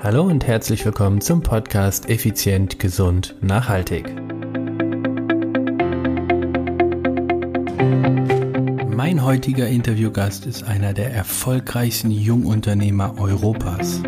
Hallo und herzlich willkommen zum Podcast Effizient, Gesund, Nachhaltig. Mein heutiger Interviewgast ist einer der erfolgreichsten Jungunternehmer Europas.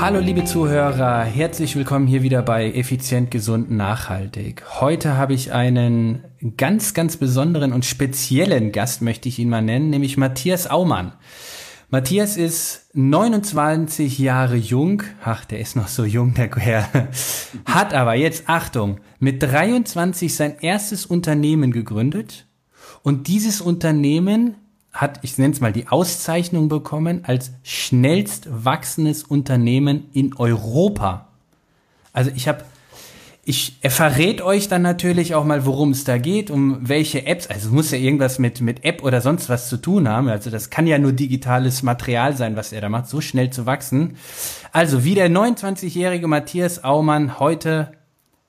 Hallo liebe Zuhörer, herzlich willkommen hier wieder bei Effizient, Gesund, Nachhaltig. Heute habe ich einen ganz, ganz besonderen und speziellen Gast, möchte ich ihn mal nennen, nämlich Matthias Aumann. Matthias ist 29 Jahre jung, ach, der ist noch so jung, der Herr, hat aber jetzt, Achtung, mit 23 sein erstes Unternehmen gegründet und dieses Unternehmen hat, ich nenne es mal, die Auszeichnung bekommen als schnellst wachsendes Unternehmen in Europa. Also ich habe, ich, er verrät euch dann natürlich auch mal, worum es da geht, um welche Apps, also es muss ja irgendwas mit, mit App oder sonst was zu tun haben. Also das kann ja nur digitales Material sein, was er da macht, so schnell zu wachsen. Also wie der 29-jährige Matthias Aumann heute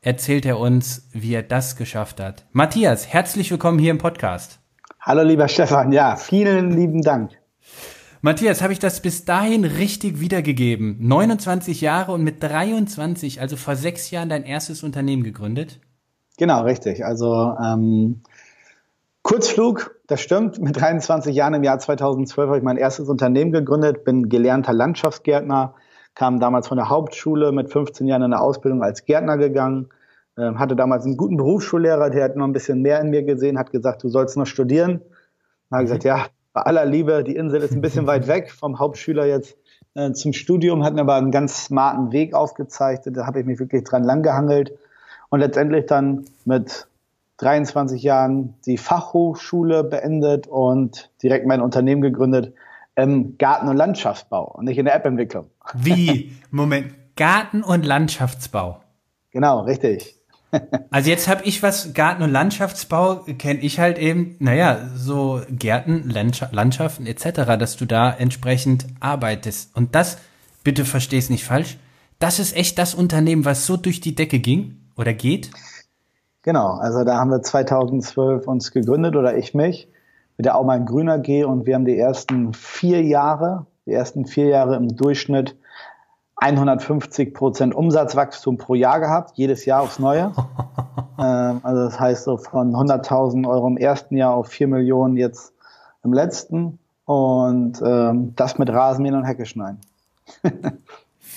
erzählt er uns, wie er das geschafft hat. Matthias, herzlich willkommen hier im Podcast. Hallo lieber Stefan, ja, vielen lieben Dank. Matthias, habe ich das bis dahin richtig wiedergegeben? 29 Jahre und mit 23, also vor sechs Jahren, dein erstes Unternehmen gegründet? Genau, richtig. Also ähm, Kurzflug, das stimmt. Mit 23 Jahren im Jahr 2012 habe ich mein erstes Unternehmen gegründet, bin gelernter Landschaftsgärtner, kam damals von der Hauptschule mit 15 Jahren in eine Ausbildung als Gärtner gegangen ähm, hatte damals einen guten Berufsschullehrer, der hat noch ein bisschen mehr in mir gesehen, hat gesagt, du sollst noch studieren. Dann habe ich gesagt, ja, bei aller Liebe, die Insel ist ein bisschen weit weg vom Hauptschüler jetzt äh, zum Studium, hat mir aber einen ganz smarten Weg aufgezeigt. Da habe ich mich wirklich dran langgehangelt und letztendlich dann mit 23 Jahren die Fachhochschule beendet und direkt mein Unternehmen gegründet im Garten- und Landschaftsbau und nicht in der App-Entwicklung. Wie? Moment, Garten- und Landschaftsbau. Genau, richtig. Also jetzt habe ich was, Garten- und Landschaftsbau, kenne ich halt eben, naja, so Gärten, Landschaften etc., dass du da entsprechend arbeitest. Und das, bitte versteh's nicht falsch, das ist echt das Unternehmen, was so durch die Decke ging oder geht? Genau, also da haben wir 2012 uns gegründet oder ich mich mit der Aumann Grüner G und wir haben die ersten vier Jahre, die ersten vier Jahre im Durchschnitt 150 Prozent Umsatzwachstum pro Jahr gehabt, jedes Jahr aufs Neue. ähm, also das heißt so von 100.000 Euro im ersten Jahr auf 4 Millionen jetzt im letzten. Und ähm, das mit Rasenmähen und Hecke schneiden.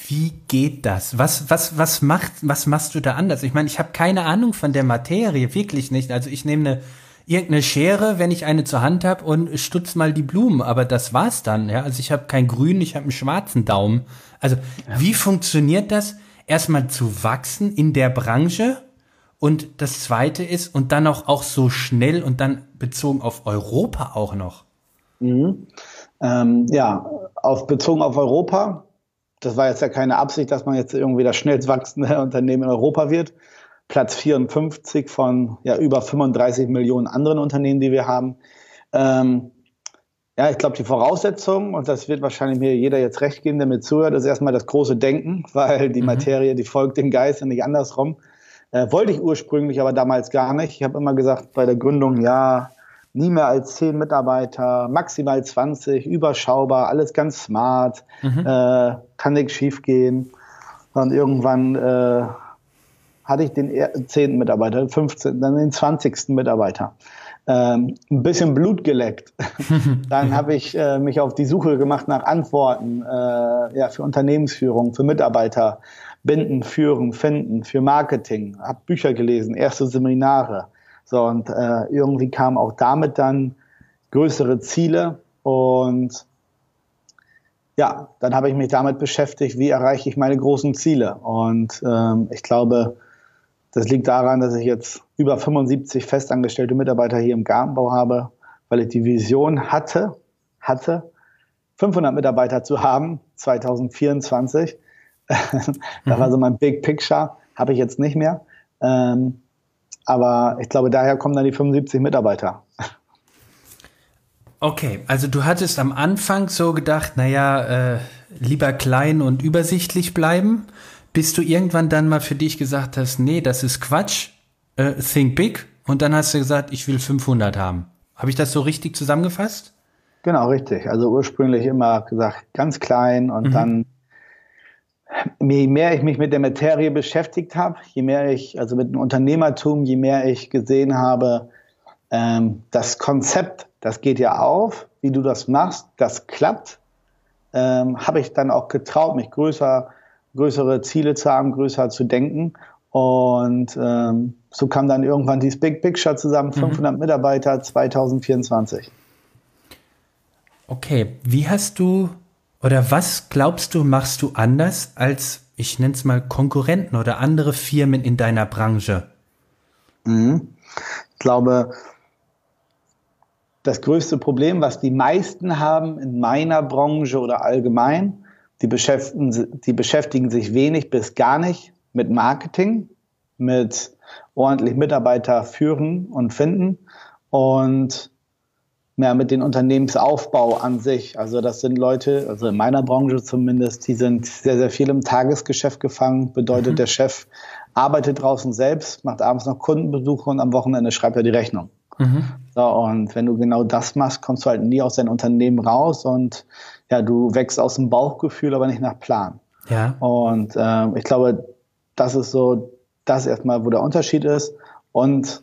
Wie geht das? Was, was, was, macht, was machst du da anders? Ich meine, ich habe keine Ahnung von der Materie, wirklich nicht. Also ich nehme eine irgendeine Schere, wenn ich eine zur Hand habe und stutz mal die Blumen, aber das war's dann. Ja? Also ich habe keinen grünen, ich habe einen schwarzen Daumen. Also ja. wie funktioniert das? Erstmal zu wachsen in der Branche und das zweite ist und dann auch, auch so schnell und dann bezogen auf Europa auch noch. Mhm. Ähm, ja, auf, bezogen auf Europa. Das war jetzt ja keine Absicht, dass man jetzt irgendwie das schnellst wachsende Unternehmen in Europa wird. Platz 54 von ja, über 35 Millionen anderen Unternehmen, die wir haben. Ähm, ja, ich glaube, die Voraussetzung, und das wird wahrscheinlich mir jeder jetzt recht geben, der mir zuhört, ist erstmal das große Denken, weil die mhm. Materie, die folgt dem Geist und nicht andersrum. Äh, wollte ich ursprünglich aber damals gar nicht. Ich habe immer gesagt, bei der Gründung, ja, nie mehr als zehn Mitarbeiter, maximal 20, überschaubar, alles ganz smart, mhm. äh, kann nichts schiefgehen. Und irgendwann äh, hatte ich den zehnten Mitarbeiter, 15., dann den 20. Mitarbeiter ähm, ein bisschen Blut geleckt. Dann habe ich äh, mich auf die Suche gemacht nach Antworten äh, ja, für Unternehmensführung, für Mitarbeiter, binden, führen, finden, für Marketing, habe Bücher gelesen, erste Seminare. So, und äh, irgendwie kamen auch damit dann größere Ziele und ja, dann habe ich mich damit beschäftigt, wie erreiche ich meine großen Ziele. Und ähm, ich glaube, das liegt daran, dass ich jetzt über 75 festangestellte Mitarbeiter hier im Gartenbau habe, weil ich die Vision hatte, hatte, 500 Mitarbeiter zu haben, 2024. das war so mein Big Picture, habe ich jetzt nicht mehr. Ähm, aber ich glaube, daher kommen dann die 75 Mitarbeiter. Okay, also du hattest am Anfang so gedacht, naja, äh, lieber klein und übersichtlich bleiben bis du irgendwann dann mal für dich gesagt hast, nee, das ist Quatsch, äh, think big, und dann hast du gesagt, ich will 500 haben. Habe ich das so richtig zusammengefasst? Genau, richtig. Also ursprünglich immer gesagt, ganz klein und mhm. dann, je mehr ich mich mit der Materie beschäftigt habe, je mehr ich, also mit dem Unternehmertum, je mehr ich gesehen habe, ähm, das Konzept, das geht ja auf, wie du das machst, das klappt, ähm, habe ich dann auch getraut, mich größer, größere Ziele zu haben, größer zu denken. Und ähm, so kam dann irgendwann dieses Big Picture zusammen, 500 mhm. Mitarbeiter 2024. Okay, wie hast du oder was glaubst du, machst du anders als, ich nenne es mal, Konkurrenten oder andere Firmen in deiner Branche? Mhm. Ich glaube, das größte Problem, was die meisten haben in meiner Branche oder allgemein, die beschäftigen, die beschäftigen sich wenig bis gar nicht mit Marketing, mit ordentlich Mitarbeiter führen und finden und ja, mit dem Unternehmensaufbau an sich. Also das sind Leute, also in meiner Branche zumindest, die sind sehr, sehr viel im Tagesgeschäft gefangen. Bedeutet, mhm. der Chef arbeitet draußen selbst, macht abends noch Kundenbesuche und am Wochenende schreibt er die Rechnung. Mhm. So, und wenn du genau das machst, kommst du halt nie aus deinem Unternehmen raus und ja, du wächst aus dem Bauchgefühl, aber nicht nach Plan. Ja. Und äh, ich glaube, das ist so das erstmal, wo der Unterschied ist. Und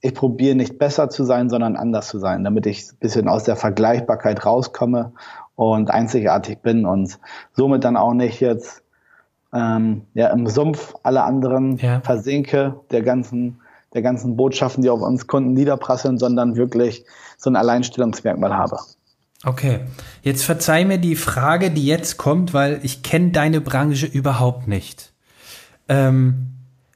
ich probiere nicht besser zu sein, sondern anders zu sein, damit ich ein bisschen aus der Vergleichbarkeit rauskomme und einzigartig bin und somit dann auch nicht jetzt ähm, ja, im Sumpf alle anderen ja. versinke der ganzen, der ganzen Botschaften, die auf uns Kunden niederprasseln, sondern wirklich so ein Alleinstellungsmerkmal habe. Okay, jetzt verzeih mir die Frage, die jetzt kommt, weil ich kenne deine Branche überhaupt nicht. Ähm,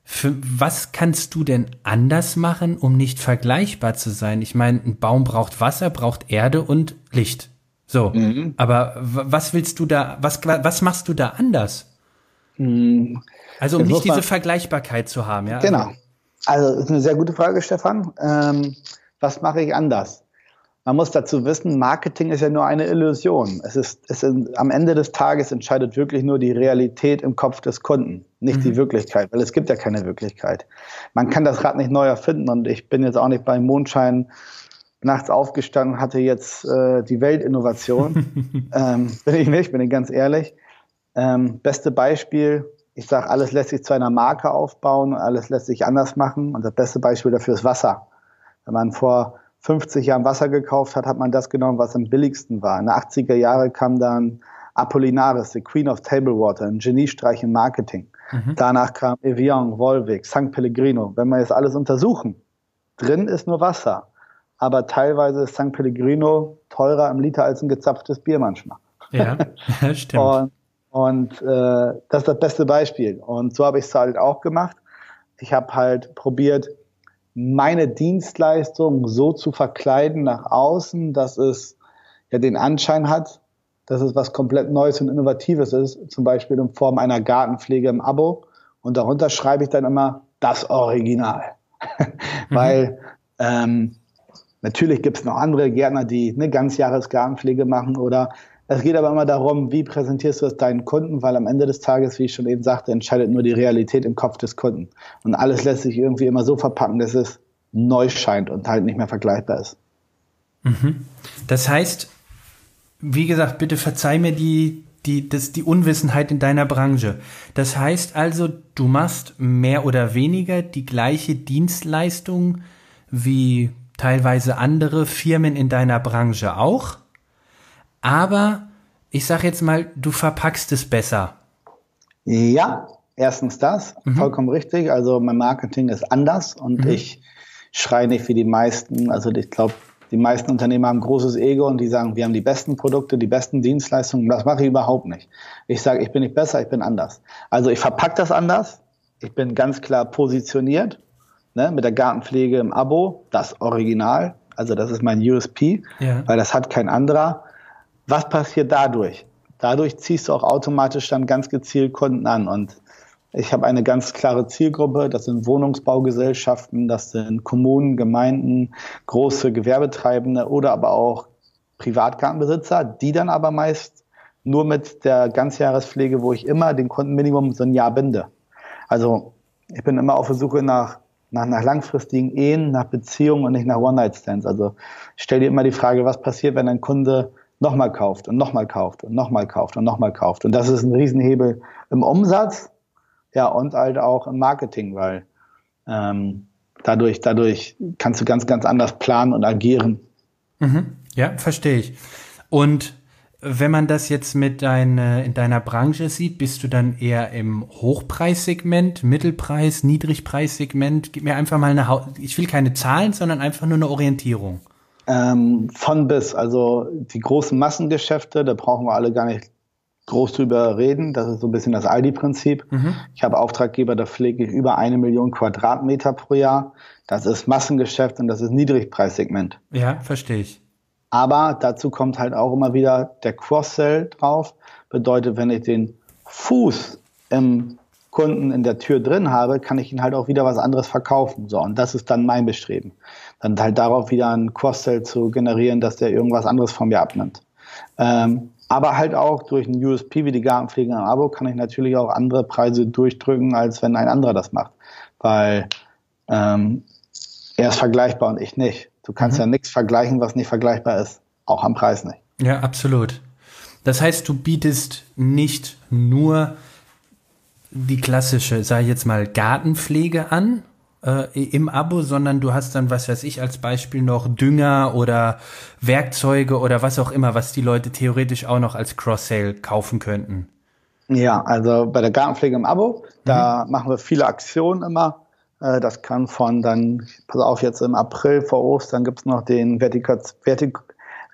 für was kannst du denn anders machen, um nicht vergleichbar zu sein? Ich meine, ein Baum braucht Wasser, braucht Erde und Licht. So. Mhm. Aber was willst du da, was, was machst du da anders? Mhm. Also, um nicht diese Vergleichbarkeit zu haben, ja? Genau. Also, das ist eine sehr gute Frage, Stefan. Ähm, was mache ich anders? Man muss dazu wissen, Marketing ist ja nur eine Illusion. Es ist, es ist, am Ende des Tages entscheidet wirklich nur die Realität im Kopf des Kunden, nicht mhm. die Wirklichkeit, weil es gibt ja keine Wirklichkeit. Man kann das Rad nicht neu erfinden und ich bin jetzt auch nicht beim Mondschein nachts aufgestanden, hatte jetzt äh, die Weltinnovation. ähm, bin ich nicht, bin ich ganz ehrlich. Ähm, beste Beispiel, ich sage, alles lässt sich zu einer Marke aufbauen, alles lässt sich anders machen und das beste Beispiel dafür ist Wasser. Wenn man vor 50 Jahren Wasser gekauft hat, hat man das genommen, was am billigsten war. In den 80er Jahren kam dann Apollinaris, the Queen of Table Water, ein Geniestreich im Marketing. Mhm. Danach kam Evian, Volvic, St. Pellegrino. Wenn wir jetzt alles untersuchen, drin ist nur Wasser. Aber teilweise ist St. Pellegrino teurer im Liter als ein gezapftes Bier manchmal. Ja, stimmt. und, und äh, das ist das beste Beispiel. Und so habe ich es halt auch gemacht. Ich habe halt probiert, meine Dienstleistung so zu verkleiden nach außen, dass es ja den Anschein hat, dass es was komplett Neues und Innovatives ist, zum Beispiel in Form einer Gartenpflege im Abo. Und darunter schreibe ich dann immer das Original. Weil ähm, natürlich gibt es noch andere Gärtner, die eine Ganzjahresgartenpflege machen oder es geht aber immer darum, wie präsentierst du es deinen Kunden, weil am Ende des Tages, wie ich schon eben sagte, entscheidet nur die Realität im Kopf des Kunden. Und alles lässt sich irgendwie immer so verpacken, dass es neu scheint und halt nicht mehr vergleichbar ist. Mhm. Das heißt, wie gesagt, bitte verzeih mir die, die, das, die Unwissenheit in deiner Branche. Das heißt also, du machst mehr oder weniger die gleiche Dienstleistung wie teilweise andere Firmen in deiner Branche auch? Aber ich sage jetzt mal, du verpackst es besser. Ja, erstens das, mhm. vollkommen richtig. Also mein Marketing ist anders und mhm. ich schreie nicht wie die meisten. Also ich glaube, die meisten Unternehmer haben ein großes Ego und die sagen, wir haben die besten Produkte, die besten Dienstleistungen. Das mache ich überhaupt nicht. Ich sage, ich bin nicht besser, ich bin anders. Also ich verpacke das anders. Ich bin ganz klar positioniert ne, mit der Gartenpflege im Abo, das Original. Also das ist mein USP, ja. weil das hat kein anderer. Was passiert dadurch? Dadurch ziehst du auch automatisch dann ganz gezielt Kunden an. Und ich habe eine ganz klare Zielgruppe. Das sind Wohnungsbaugesellschaften, das sind Kommunen, Gemeinden, große Gewerbetreibende oder aber auch Privatgartenbesitzer, die dann aber meist nur mit der Ganzjahrespflege, wo ich immer den Kunden Minimum so ein Jahr binde. Also ich bin immer auf der Suche nach nach, nach langfristigen Ehen, nach Beziehungen und nicht nach One-Night-Stands. Also ich stell dir immer die Frage, was passiert, wenn ein Kunde nochmal kauft und nochmal kauft und nochmal kauft und nochmal kauft. Und das ist ein Riesenhebel im Umsatz, ja, und halt auch im Marketing, weil ähm, dadurch, dadurch kannst du ganz, ganz anders planen und agieren. Mhm. Ja, verstehe ich. Und wenn man das jetzt mit dein, in deiner Branche sieht, bist du dann eher im Hochpreissegment, Mittelpreis, Niedrigpreissegment? Gib mir einfach mal eine, ich will keine Zahlen, sondern einfach nur eine Orientierung. Ähm, von bis, also die großen Massengeschäfte, da brauchen wir alle gar nicht groß drüber reden. Das ist so ein bisschen das Aldi-Prinzip. Mhm. Ich habe Auftraggeber, da pflege ich über eine Million Quadratmeter pro Jahr. Das ist Massengeschäft und das ist Niedrigpreissegment. Ja, verstehe ich. Aber dazu kommt halt auch immer wieder der Cross-Sell drauf. Bedeutet, wenn ich den Fuß im Kunden in der Tür drin habe, kann ich ihn halt auch wieder was anderes verkaufen. So, und das ist dann mein Bestreben. Dann halt darauf wieder einen Cross-Sell zu generieren, dass der irgendwas anderes von mir abnimmt. Ähm, aber halt auch durch ein USP wie die Gartenpflege im Abo kann ich natürlich auch andere Preise durchdrücken, als wenn ein anderer das macht. Weil ähm, er ist vergleichbar und ich nicht. Du kannst mhm. ja nichts vergleichen, was nicht vergleichbar ist. Auch am Preis nicht. Ja, absolut. Das heißt, du bietest nicht nur die klassische, sage ich jetzt mal, Gartenpflege an, äh, im Abo, sondern du hast dann, was weiß ich, als Beispiel noch Dünger oder Werkzeuge oder was auch immer, was die Leute theoretisch auch noch als Cross-Sale kaufen könnten. Ja, also bei der Gartenpflege im Abo, da mhm. machen wir viele Aktionen immer. Äh, das kann von dann, pass auf, jetzt im April vor Ostern gibt es noch den Vertik Vertik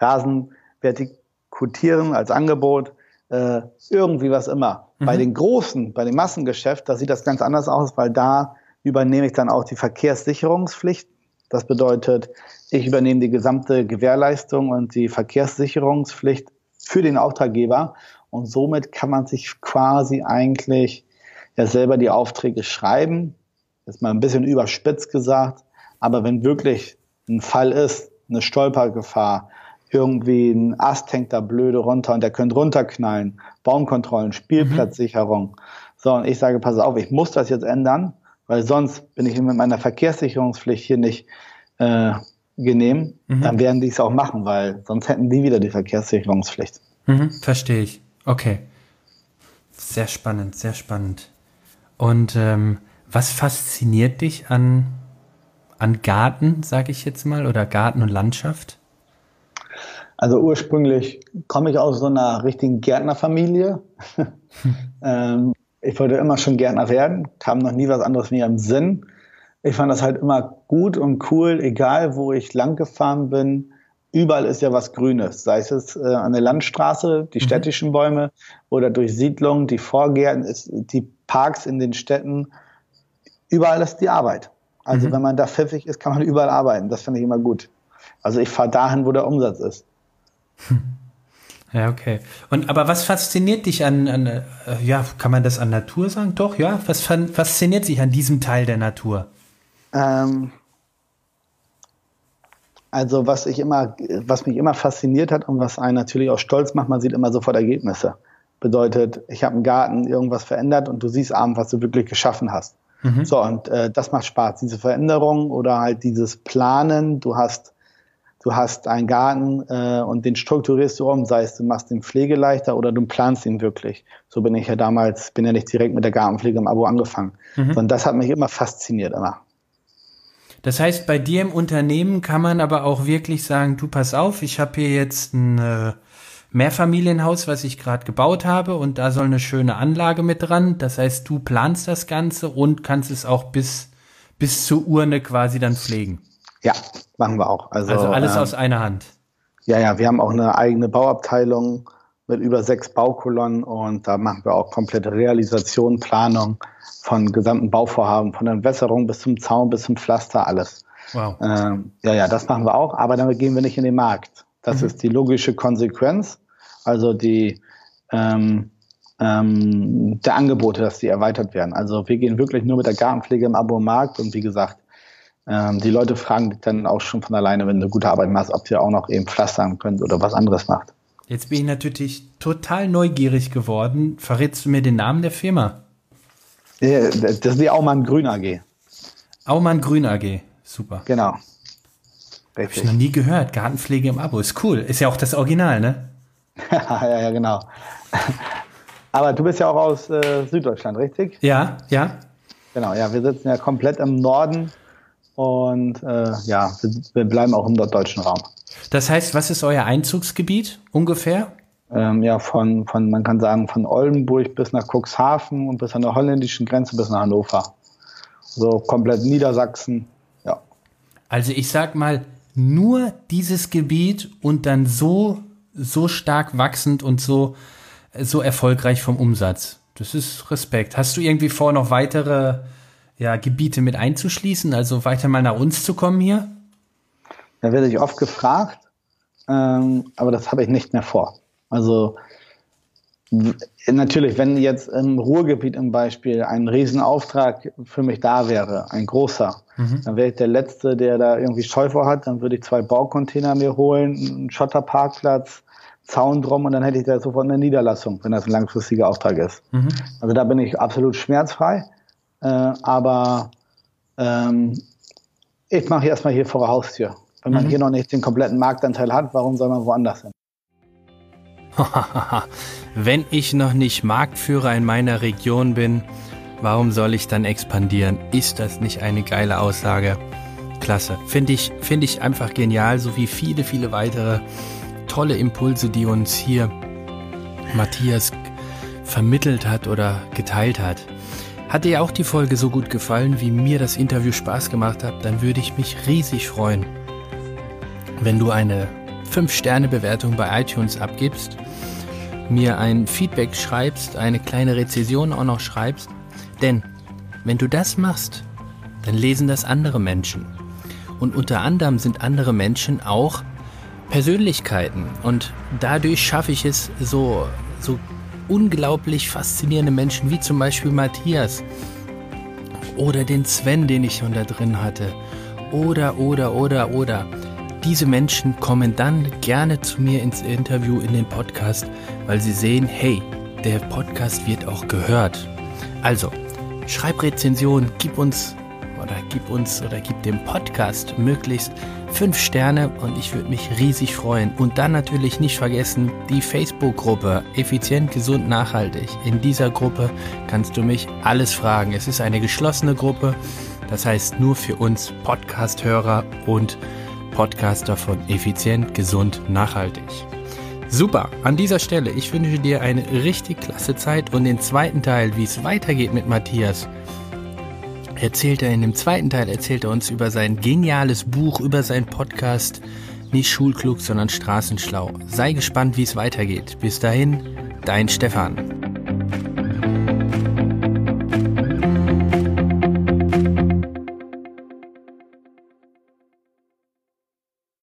Rasen Vertikutieren als Angebot. Äh, irgendwie was immer. Mhm. Bei den großen, bei dem Massengeschäft, da sieht das ganz anders aus, weil da übernehme ich dann auch die Verkehrssicherungspflicht. Das bedeutet, ich übernehme die gesamte Gewährleistung und die Verkehrssicherungspflicht für den Auftraggeber. Und somit kann man sich quasi eigentlich ja selber die Aufträge schreiben. Das ist mal ein bisschen überspitzt gesagt. Aber wenn wirklich ein Fall ist, eine Stolpergefahr, irgendwie ein Ast hängt da blöde runter und der könnte runterknallen, Baumkontrollen, Spielplatzsicherung. Mhm. So, und ich sage, pass auf, ich muss das jetzt ändern weil sonst bin ich mit meiner Verkehrssicherungspflicht hier nicht äh, genehm, mhm. dann werden die es auch machen, weil sonst hätten die wieder die Verkehrssicherungspflicht. Mhm, verstehe ich. Okay. Sehr spannend, sehr spannend. Und ähm, was fasziniert dich an, an Garten, sage ich jetzt mal, oder Garten und Landschaft? Also ursprünglich komme ich aus so einer richtigen Gärtnerfamilie. Hm. ähm, ich wollte immer schon Gärtner werden, kam noch nie was anderes mir im Sinn. Ich fand das halt immer gut und cool, egal wo ich lang gefahren bin. Überall ist ja was Grünes, sei es äh, an der Landstraße, die mhm. städtischen Bäume oder durch Siedlungen, die Vorgärten, die Parks in den Städten. Überall ist die Arbeit. Also mhm. wenn man da pfiffig ist, kann man überall arbeiten. Das finde ich immer gut. Also ich fahre dahin, wo der Umsatz ist. Ja, okay. Und aber was fasziniert dich an, an äh, ja, kann man das an Natur sagen? Doch, ja. Was fasziniert sich an diesem Teil der Natur? Ähm, also was ich immer, was mich immer fasziniert hat und was einen natürlich auch stolz macht, man sieht immer sofort Ergebnisse. Bedeutet, ich habe im Garten irgendwas verändert und du siehst abends, was du wirklich geschaffen hast. Mhm. So, und äh, das macht Spaß, diese Veränderung oder halt dieses Planen. Du hast du hast einen Garten äh, und den strukturierst du um, sei es du machst den Pflege leichter oder du planst ihn wirklich. So bin ich ja damals, bin ja nicht direkt mit der Gartenpflege im Abo angefangen. Mhm. Sondern das hat mich immer fasziniert, immer. Das heißt, bei dir im Unternehmen kann man aber auch wirklich sagen, du pass auf, ich habe hier jetzt ein äh, Mehrfamilienhaus, was ich gerade gebaut habe und da soll eine schöne Anlage mit dran. Das heißt, du planst das Ganze und kannst es auch bis, bis zur Urne quasi dann pflegen. Ja, machen wir auch. Also, also alles ähm, aus einer Hand. Ja, ja, wir haben auch eine eigene Bauabteilung mit über sechs Baukolonnen und da machen wir auch komplette Realisation, Planung von gesamten Bauvorhaben, von der Entwässerung bis zum Zaun, bis zum Pflaster, alles. Wow. Ähm, ja, ja, das machen wir auch, aber damit gehen wir nicht in den Markt. Das mhm. ist die logische Konsequenz, also die ähm, ähm, der Angebote, dass die erweitert werden. Also wir gehen wirklich nur mit der Gartenpflege im Abo-Markt und wie gesagt, ähm, die Leute fragen dich dann auch schon von alleine, wenn du gute Arbeit machst, ob ihr auch noch eben pflastern könnt oder was anderes macht. Jetzt bin ich natürlich total neugierig geworden. Verrätst du mir den Namen der Firma? Das ist die Aumann Grün AG. Aumann Grün AG. Super. Genau. Richtig. Hab ich noch nie gehört. Gartenpflege im Abo. Ist cool. Ist ja auch das Original, ne? ja, ja, genau. Aber du bist ja auch aus äh, Süddeutschland, richtig? Ja, ja. Genau, ja, wir sitzen ja komplett im Norden und äh, ja, wir, wir, bleiben auch im deutschen Raum. Das heißt, was ist euer Einzugsgebiet ungefähr? Ähm, ja, von, von, man kann sagen, von Oldenburg bis nach Cuxhaven und bis an der holländischen Grenze bis nach Hannover. So komplett Niedersachsen, ja. Also ich sag mal, nur dieses Gebiet und dann so, so stark wachsend und so, so erfolgreich vom Umsatz. Das ist Respekt. Hast du irgendwie vor, noch weitere ja, Gebiete mit einzuschließen, also weiter mal nach uns zu kommen hier? Da werde ich oft gefragt, ähm, aber das habe ich nicht mehr vor. Also natürlich, wenn jetzt im Ruhrgebiet im Beispiel ein Riesenauftrag für mich da wäre, ein großer, mhm. dann wäre ich der Letzte, der da irgendwie Scheu vor hat. Dann würde ich zwei Baucontainer mir holen, einen Schotterparkplatz, Zaun drum und dann hätte ich da sofort eine Niederlassung, wenn das ein langfristiger Auftrag ist. Mhm. Also da bin ich absolut schmerzfrei. Äh, aber ähm, ich mache erstmal hier vor der Haustür. Wenn man mhm. hier noch nicht den kompletten Marktanteil hat, warum soll man woanders hin? Wenn ich noch nicht Marktführer in meiner Region bin, warum soll ich dann expandieren? Ist das nicht eine geile Aussage? Klasse. Finde ich, finde ich einfach genial, so wie viele, viele weitere tolle Impulse, die uns hier Matthias vermittelt hat oder geteilt hat. Hat dir auch die Folge so gut gefallen, wie mir das Interview Spaß gemacht hat, dann würde ich mich riesig freuen, wenn du eine 5-Sterne-Bewertung bei iTunes abgibst, mir ein Feedback schreibst, eine kleine Rezession auch noch schreibst. Denn wenn du das machst, dann lesen das andere Menschen. Und unter anderem sind andere Menschen auch Persönlichkeiten. Und dadurch schaffe ich es, so, so unglaublich faszinierende Menschen wie zum Beispiel Matthias oder den Sven, den ich schon da drin hatte. Oder, oder, oder, oder. Diese Menschen kommen dann gerne zu mir ins Interview, in den Podcast, weil sie sehen, hey, der Podcast wird auch gehört. Also, schreib Rezension, gib uns oder gib uns oder gib dem Podcast möglichst fünf Sterne und ich würde mich riesig freuen. Und dann natürlich nicht vergessen die Facebook-Gruppe Effizient, Gesund, Nachhaltig. In dieser Gruppe kannst du mich alles fragen. Es ist eine geschlossene Gruppe, das heißt nur für uns Podcast-Hörer und Podcaster von Effizient, Gesund, Nachhaltig. Super, an dieser Stelle, ich wünsche dir eine richtig klasse Zeit und den zweiten Teil, wie es weitergeht mit Matthias, erzählt er in dem zweiten Teil, erzählt er uns über sein geniales Buch, über seinen Podcast, nicht schulklug, sondern straßenschlau. Sei gespannt, wie es weitergeht. Bis dahin, dein Stefan.